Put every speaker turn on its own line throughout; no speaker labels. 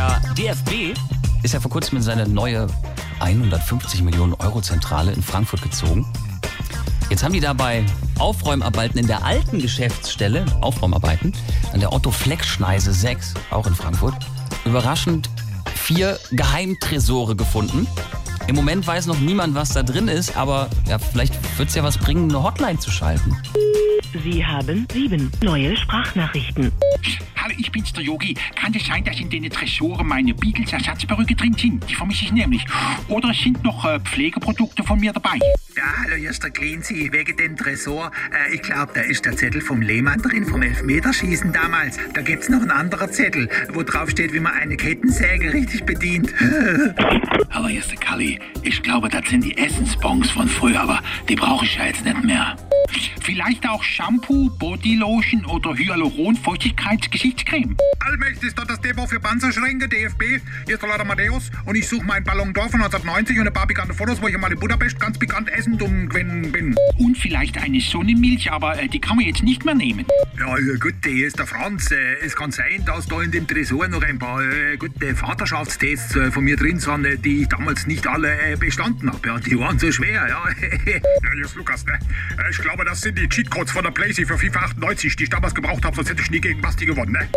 Der DFB ist ja vor kurzem in seine neue 150 Millionen Euro Zentrale in Frankfurt gezogen. Jetzt haben die dabei Aufräumarbeiten in der alten Geschäftsstelle, Aufräumarbeiten, an der Otto Fleck Schneise 6, auch in Frankfurt, überraschend vier Geheimtresore gefunden. Im Moment weiß noch niemand, was da drin ist, aber ja, vielleicht wird es ja was bringen, eine Hotline zu schalten.
Sie haben sieben neue Sprachnachrichten.
Hallo, ich bin's, der Yogi. Kann es sein, dass in den Tresoren meine Beagles Ersatzperücke drin sind? Die vermisse ich nämlich. Oder es sind noch äh, Pflegeprodukte von mir dabei?
Ja, hallo, hier ist der Cleansy, wegen dem Tresor. Äh, ich glaube, da ist der Zettel vom Lehmann drin, vom Elfmeterschießen damals. Da gibt's noch einen anderen Zettel, wo drauf steht, wie man eine Kettensäge richtig bedient.
Hallo, hier ist der Kalli. Ich glaube, das sind die Essensbons von früher, aber die brauche ich ja jetzt nicht mehr. Vielleicht auch Shampoo, Bodylotion oder Hyaluron-Feuchtigkeits-Gesichtscreme.
Allmächtig ist dort das Depot für Panzerschränke, DFB. Hier ist der Lauter Matthäus und ich suche meinen Ballon d'Or von 1990 und ein paar pikante Fotos, wo ich mal in Budapest ganz pikant essen gewesen bin.
Und vielleicht eine Sonnenmilch, aber äh, die kann man jetzt nicht mehr nehmen.
Ja, ja, gut, hier ist der Franz. Äh, es kann sein, dass da in dem Tresor noch ein paar äh, gute Vaterschaftstests äh, von mir drin sind, äh, die ich damals nicht alle äh, bestanden habe. Ja, die waren so schwer, ja.
Ja, hier ist Lukas, ne? Ich glaube, das sind die Cheatcodes von der Playsee für FIFA 98, die ich damals gebraucht habe, sonst hätte ich nie gegen Basti gewonnen, ne?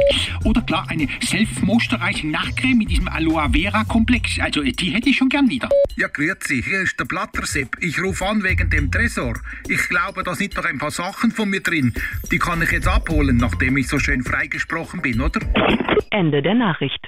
Oder klar, eine Self-Moisturizing Nachtcreme mit diesem Aloe Vera Komplex. Also, die hätte ich schon gern wieder.
Ja, grüezi, hier ist der Blattersepp. Ich rufe an wegen dem Tresor. Ich glaube, da sind noch ein paar Sachen von mir drin. Die kann ich jetzt abholen, nachdem ich so schön freigesprochen bin, oder?
Ende der Nachricht.